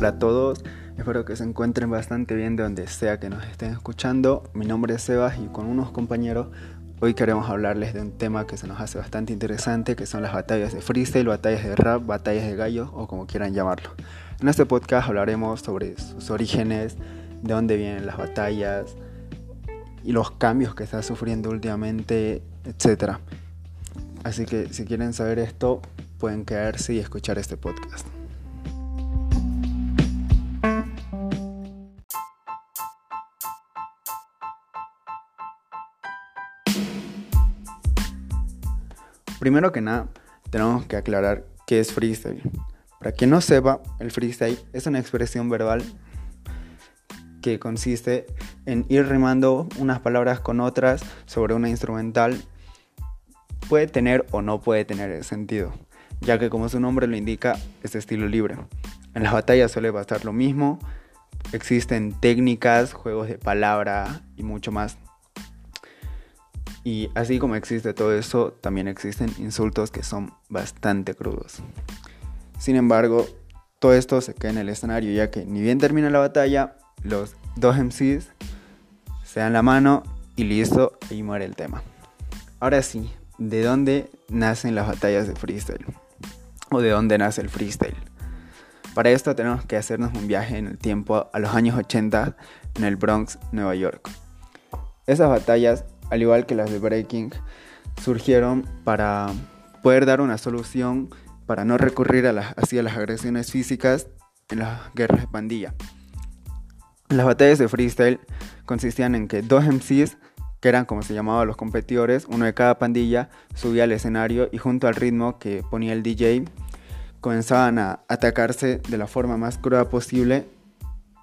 Hola a todos, espero que se encuentren bastante bien de donde sea que nos estén escuchando. Mi nombre es Sebas y con unos compañeros hoy queremos hablarles de un tema que se nos hace bastante interesante, que son las batallas de freestyle, batallas de rap, batallas de gallos o como quieran llamarlo. En este podcast hablaremos sobre sus orígenes, de dónde vienen las batallas y los cambios que está sufriendo últimamente, etc. Así que si quieren saber esto, pueden quedarse y escuchar este podcast. Primero que nada, tenemos que aclarar qué es freestyle. Para quien no sepa, el freestyle es una expresión verbal que consiste en ir rimando unas palabras con otras sobre una instrumental. Puede tener o no puede tener sentido, ya que como su nombre lo indica, es estilo libre. En las batallas suele pasar lo mismo, existen técnicas, juegos de palabra y mucho más. Y así como existe todo eso, también existen insultos que son bastante crudos. Sin embargo, todo esto se queda en el escenario ya que ni bien termina la batalla, los dos MCs se dan la mano y listo, y muere el tema. Ahora sí, ¿de dónde nacen las batallas de freestyle? ¿O de dónde nace el freestyle? Para esto tenemos que hacernos un viaje en el tiempo a los años 80 en el Bronx, Nueva York. Esas batallas al igual que las de Breaking, surgieron para poder dar una solución para no recurrir a las, hacia las agresiones físicas en las guerras de pandilla. Las batallas de freestyle consistían en que dos MCs, que eran como se llamaban los competidores, uno de cada pandilla, subía al escenario y junto al ritmo que ponía el DJ, comenzaban a atacarse de la forma más cruda posible,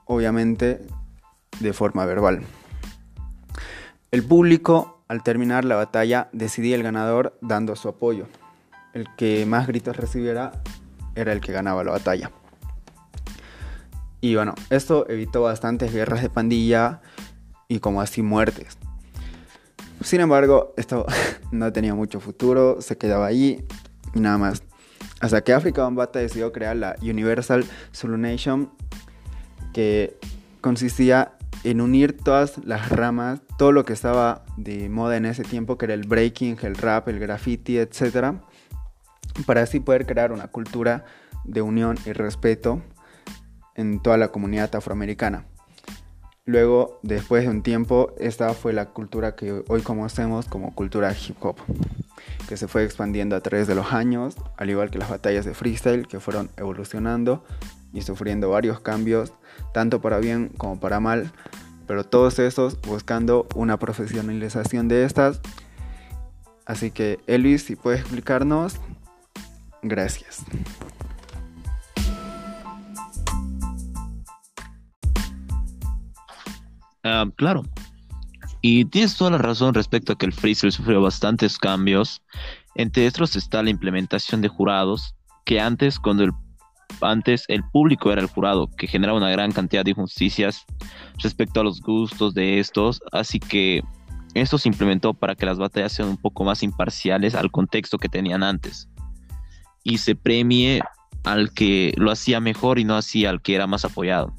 obviamente de forma verbal. El público, al terminar la batalla, decidía el ganador dando su apoyo. El que más gritos recibiera era el que ganaba la batalla. Y bueno, esto evitó bastantes guerras de pandilla y como así muertes. Sin embargo, esto no tenía mucho futuro, se quedaba ahí y nada más. Hasta que África Bambata decidió crear la Universal Zulu Nation, que consistía en unir todas las ramas, todo lo que estaba de moda en ese tiempo, que era el breaking, el rap, el graffiti, etc., para así poder crear una cultura de unión y respeto en toda la comunidad afroamericana. Luego, después de un tiempo, esta fue la cultura que hoy conocemos como cultura hip hop, que se fue expandiendo a través de los años, al igual que las batallas de freestyle que fueron evolucionando y sufriendo varios cambios, tanto para bien como para mal, pero todos esos buscando una profesionalización de estas. Así que Elvis, si puedes explicarnos, gracias. Ah, claro. Y tienes toda la razón respecto a que el freestyle sufrió bastantes cambios. Entre estos está la implementación de jurados, que antes, cuando el antes el público era el jurado, que generaba una gran cantidad de injusticias respecto a los gustos de estos, así que esto se implementó para que las batallas sean un poco más imparciales al contexto que tenían antes y se premie al que lo hacía mejor y no hacía al que era más apoyado.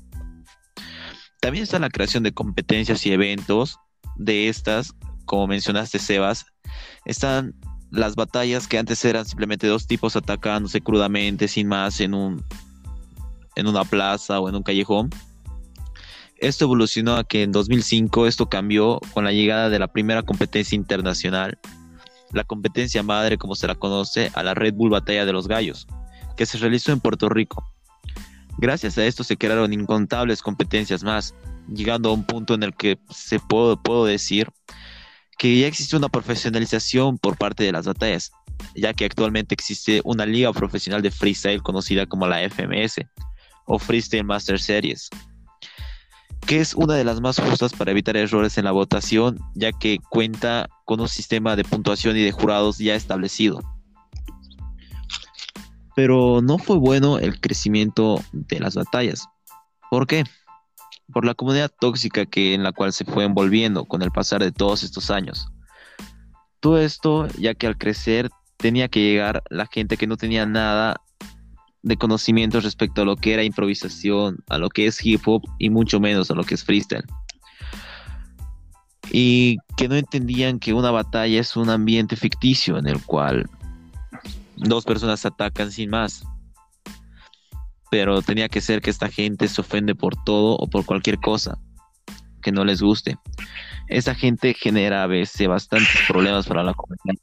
También está la creación de competencias y eventos de estas, como mencionaste Sebas, están las batallas que antes eran simplemente dos tipos atacándose crudamente, sin más, en, un, en una plaza o en un callejón. Esto evolucionó a que en 2005 esto cambió con la llegada de la primera competencia internacional, la competencia madre como se la conoce a la Red Bull Batalla de los Gallos, que se realizó en Puerto Rico. Gracias a esto se crearon incontables competencias más, llegando a un punto en el que se puedo, puedo decir que ya existe una profesionalización por parte de las batallas, ya que actualmente existe una liga profesional de freestyle conocida como la FMS o Freestyle Master Series, que es una de las más justas para evitar errores en la votación, ya que cuenta con un sistema de puntuación y de jurados ya establecido. Pero no fue bueno el crecimiento de las batallas. ¿Por qué? Por la comunidad tóxica que, en la cual se fue envolviendo con el pasar de todos estos años. Todo esto ya que al crecer tenía que llegar la gente que no tenía nada de conocimientos respecto a lo que era improvisación, a lo que es hip hop y mucho menos a lo que es freestyle. Y que no entendían que una batalla es un ambiente ficticio en el cual dos personas atacan sin más. Pero tenía que ser que esta gente se ofende por todo o por cualquier cosa que no les guste. Esa gente genera a veces bastantes problemas para la comunidad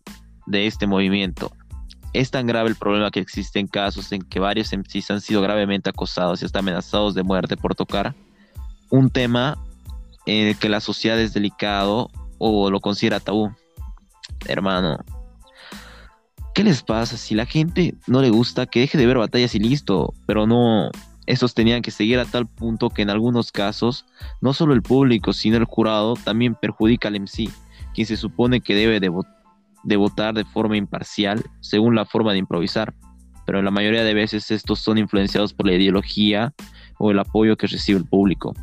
de este movimiento es tan grave el problema que existen casos en que varios MCs han sido gravemente acosados y hasta amenazados de muerte por tocar un tema en el que la sociedad es delicado o lo considera tabú. Hermano, ¿qué les pasa? Si la gente no le gusta, que deje de ver batallas y listo, pero no, estos tenían que seguir a tal punto que en algunos casos, no solo el público, sino el jurado también perjudica al MC, quien se supone que debe de, de votar de forma imparcial según la forma de improvisar, pero la mayoría de veces estos son influenciados por la ideología o el apoyo que recibe el público.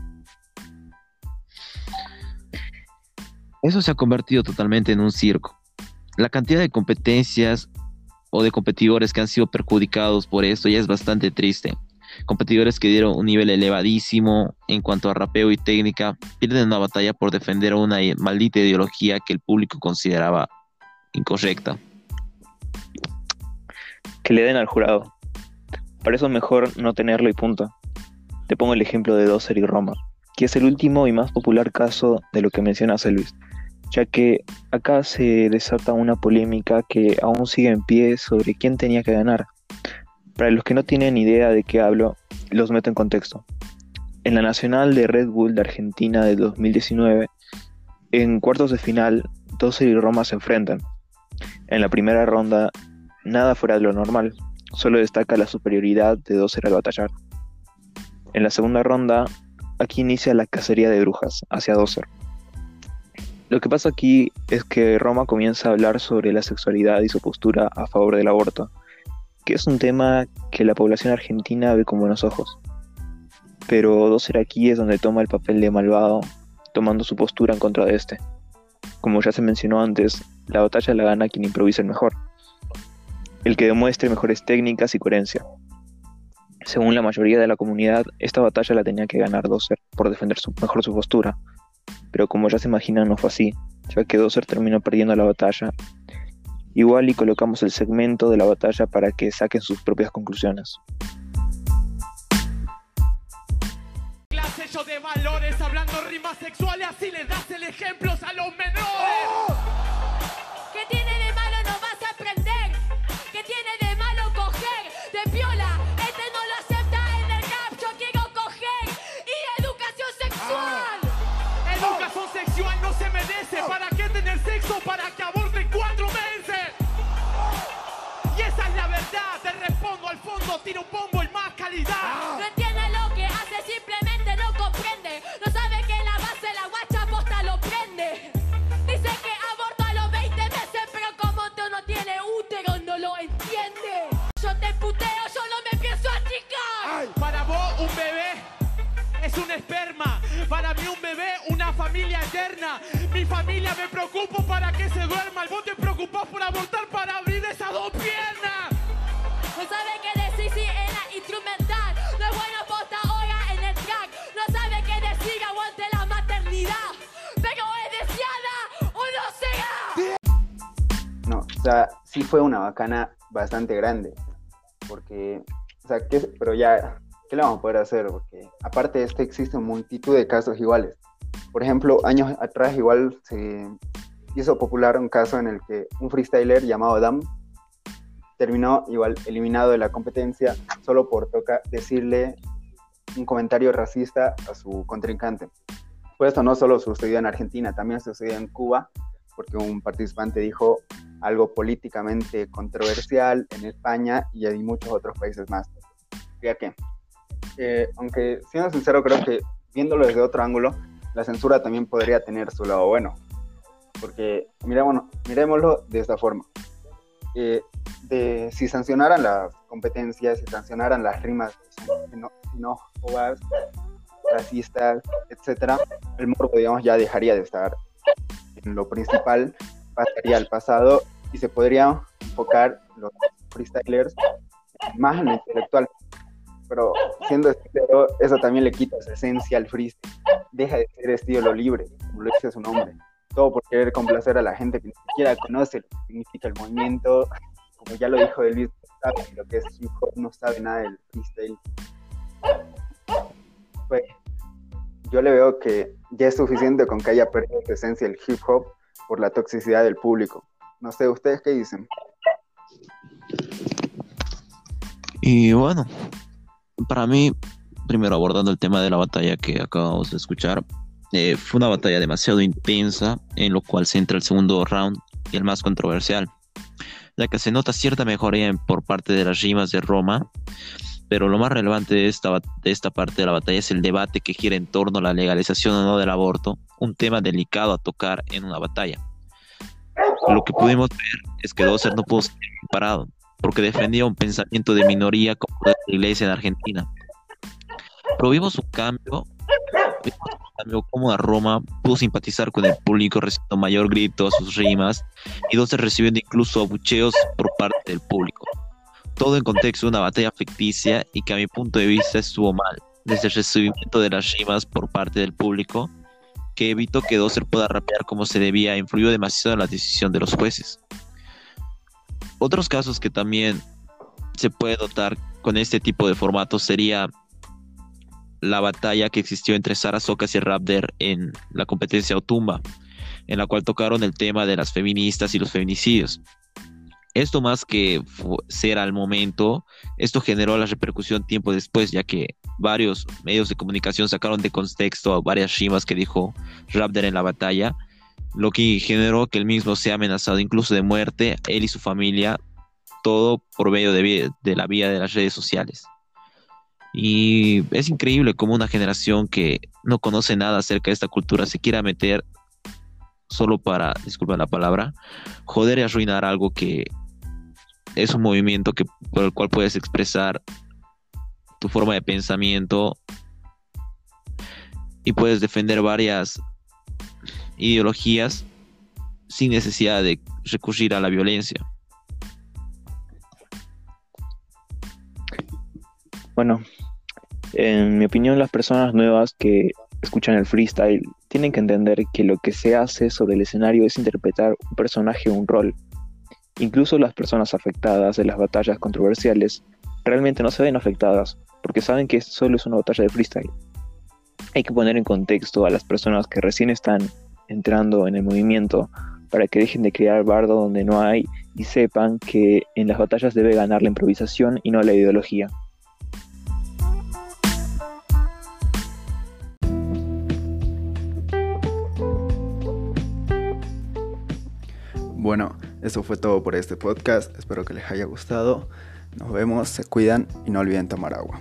Eso se ha convertido totalmente en un circo. La cantidad de competencias o de competidores que han sido perjudicados por esto ya es bastante triste. Competidores que dieron un nivel elevadísimo en cuanto a rapeo y técnica pierden una batalla por defender una maldita ideología que el público consideraba incorrecta. Que le den al jurado. Para eso es mejor no tenerlo y punto. Te pongo el ejemplo de Dozer y Roma, que es el último y más popular caso de lo que menciona Luis, ya que acá se desata una polémica que aún sigue en pie sobre quién tenía que ganar. Para los que no tienen idea de qué hablo, los meto en contexto. En la Nacional de Red Bull de Argentina de 2019, en cuartos de final, Dozer y Roma se enfrentan. En la primera ronda, nada fuera de lo normal, solo destaca la superioridad de Dozer al batallar. En la segunda ronda, aquí inicia la cacería de brujas hacia Dozer. Lo que pasa aquí es que Roma comienza a hablar sobre la sexualidad y su postura a favor del aborto, que es un tema que la población argentina ve con buenos ojos. Pero Dozer aquí es donde toma el papel de malvado, tomando su postura en contra de este. Como ya se mencionó antes, la batalla la gana quien improvisa el mejor, el que demuestre mejores técnicas y coherencia. Según la mayoría de la comunidad, esta batalla la tenía que ganar Dozer por defender mejor su postura, pero como ya se imaginan no fue así, ya que Dozer terminó perdiendo la batalla. Igual y colocamos el segmento de la batalla para que saquen sus propias conclusiones. O sea, sí fue una bacana bastante grande. Porque, o sea, ¿qué, pero ya, ¿qué le vamos a poder hacer? Porque aparte de esto existen multitud de casos iguales. Por ejemplo, años atrás igual se hizo popular un caso en el que un freestyler llamado Dam terminó igual eliminado de la competencia solo por toca decirle un comentario racista a su contrincante. Pues esto no solo sucedió en Argentina, también sucedió en Cuba, porque un participante dijo algo políticamente controversial en España y en muchos otros países más. Que, eh, aunque siendo sincero, creo que viéndolo desde otro ángulo, la censura también podría tener su lado bueno. Porque miremoslo, miremoslo de esta forma. Eh, de, si sancionaran las competencias, si sancionaran las rimas xenófobas, racistas, etcétera, el morbo, digamos, ya dejaría de estar en lo principal, pasaría al pasado y se podría enfocar los freestylers más en lo intelectual. Pero siendo sincero, eso también le quita su esencia al freestyle. Deja de ser estilo libre, como lo dice su nombre. Todo por querer complacer a la gente que ni siquiera conoce lo que significa el movimiento. Como ya lo dijo Elvis, no sabe lo que es hip hop, no sabe nada del freestyle. Pues, yo le veo que ya es suficiente con que haya perdido su esencia el hip hop por la toxicidad del público. No sé, ¿ustedes qué dicen? Y bueno, para mí, primero abordando el tema de la batalla que acabamos de escuchar, eh, fue una batalla demasiado intensa en lo cual se entra el segundo round y el más controversial, ya que se nota cierta mejoría por parte de las rimas de Roma, pero lo más relevante de esta, de esta parte de la batalla es el debate que gira en torno a la legalización o no del aborto, un tema delicado a tocar en una batalla. Lo que pudimos ver es que Dosser no pudo ser parado, porque defendía un pensamiento de minoría como la iglesia en Argentina. Pero vimos un cambio, cambio como a Roma pudo simpatizar con el público recibiendo mayor grito a sus rimas y Dosser recibiendo incluso abucheos por parte del público. Todo en contexto de una batalla ficticia y que a mi punto de vista estuvo mal, desde el recibimiento de las rimas por parte del público, que evitó que Dosser pueda rapear como se debía, influyó demasiado en la decisión de los jueces. Otros casos que también se puede notar con este tipo de formatos sería la batalla que existió entre Sara Socas y Raptor en la competencia Otumba, en la cual tocaron el tema de las feministas y los feminicidios. Esto más que ser al momento, esto generó la repercusión tiempo después, ya que varios medios de comunicación sacaron de contexto varias rimas que dijo Raptor en la batalla, lo que generó que él mismo sea amenazado incluso de muerte, él y su familia, todo por medio de, de la vía de las redes sociales. Y es increíble cómo una generación que no conoce nada acerca de esta cultura se quiera meter solo para, disculpen la palabra, joder y arruinar algo que es un movimiento que, por el cual puedes expresar tu forma de pensamiento y puedes defender varias ideologías sin necesidad de recurrir a la violencia. Bueno, en mi opinión las personas nuevas que escuchan el freestyle tienen que entender que lo que se hace sobre el escenario es interpretar un personaje o un rol. Incluso las personas afectadas de las batallas controversiales realmente no se ven afectadas porque saben que solo es una batalla de freestyle. Hay que poner en contexto a las personas que recién están entrando en el movimiento para que dejen de crear bardo donde no hay y sepan que en las batallas debe ganar la improvisación y no la ideología. Bueno, eso fue todo por este podcast. Espero que les haya gustado. Nos vemos, se cuidan y no olviden tomar agua.